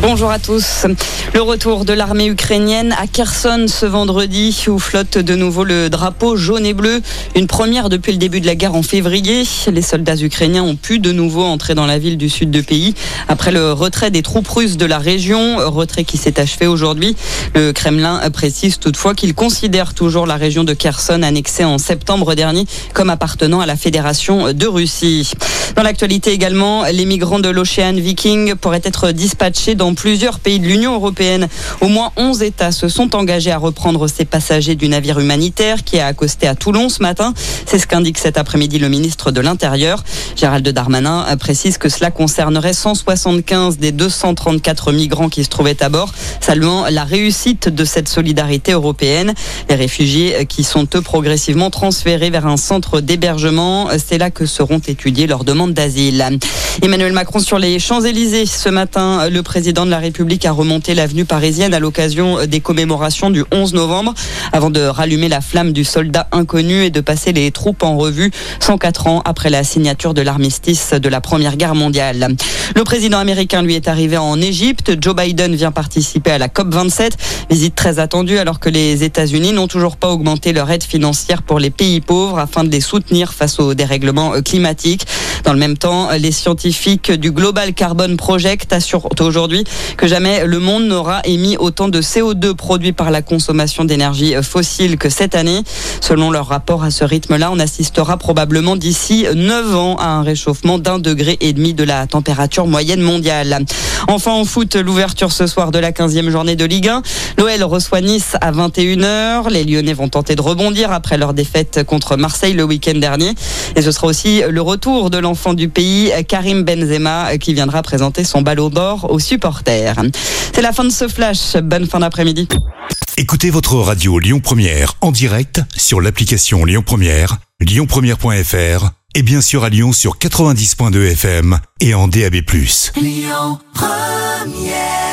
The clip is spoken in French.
Bonjour à tous. Le retour de l'armée ukrainienne à Kherson ce vendredi où flotte de nouveau le drapeau jaune et bleu. Une première depuis le début de la guerre en février. Les soldats ukrainiens ont pu de nouveau entrer dans la ville du sud du pays après le retrait des troupes russes de la région, retrait qui s'est achevé aujourd'hui. Le Kremlin précise toutefois qu'il considère toujours la région de Kherson annexée en septembre dernier comme appartenant à la Fédération de Russie. Dans l'actualité également, les migrants de l'Ocean Viking pourraient être dispatchés dans plusieurs pays de l'Union européenne. Au moins 11 États se sont engagés à reprendre ces passagers du navire humanitaire qui a accosté à Toulon ce matin. C'est ce qu'indique cet après-midi le ministre de l'Intérieur. Gérald Darmanin précise que cela concernerait 175 des 234 migrants qui se trouvaient à bord, saluant la réussite de cette solidarité européenne. Les réfugiés qui sont eux progressivement transférés vers un centre d'hébergement, c'est là que seront étudiées leurs demandes d'asile. Emmanuel Macron sur les Champs-Élysées ce matin, le président de la République a remonté l'avenue parisienne à l'occasion des commémorations du 11 novembre avant de rallumer la flamme du soldat inconnu et de passer les troupes en revue 104 ans après la signature de l'armistice de la Première Guerre mondiale. Le président américain lui est arrivé en Égypte. Joe Biden vient participer à la COP27, visite très attendue alors que les États-Unis n'ont toujours pas augmenté leur aide financière pour les pays pauvres afin de les soutenir face au dérèglement climatique. Dans le même temps, les scientifiques du Global Carbon Project assurent aujourd'hui que jamais le monde n'aura émis autant de CO2 produit par la consommation d'énergie fossile que cette année. Selon leur rapport à ce rythme-là, on assistera probablement d'ici 9 ans à un réchauffement d'un degré et demi de la température moyenne mondiale. Enfin en foot, l'ouverture ce soir de la 15e journée de Ligue 1. L'OL reçoit Nice à 21h. Les Lyonnais vont tenter de rebondir après leur défaite contre Marseille le week-end dernier. Et ce sera aussi le retour de l'enfant du pays, Karim Benzema, qui viendra présenter son ballon d'or aux supporters. C'est la fin de ce flash. Bonne fin d'après-midi. Écoutez votre radio Lyon Première en direct sur l'application Lyon Première, lyonpremière.fr et bien sûr à Lyon sur 90.2 FM et en DAB+. Lyon Première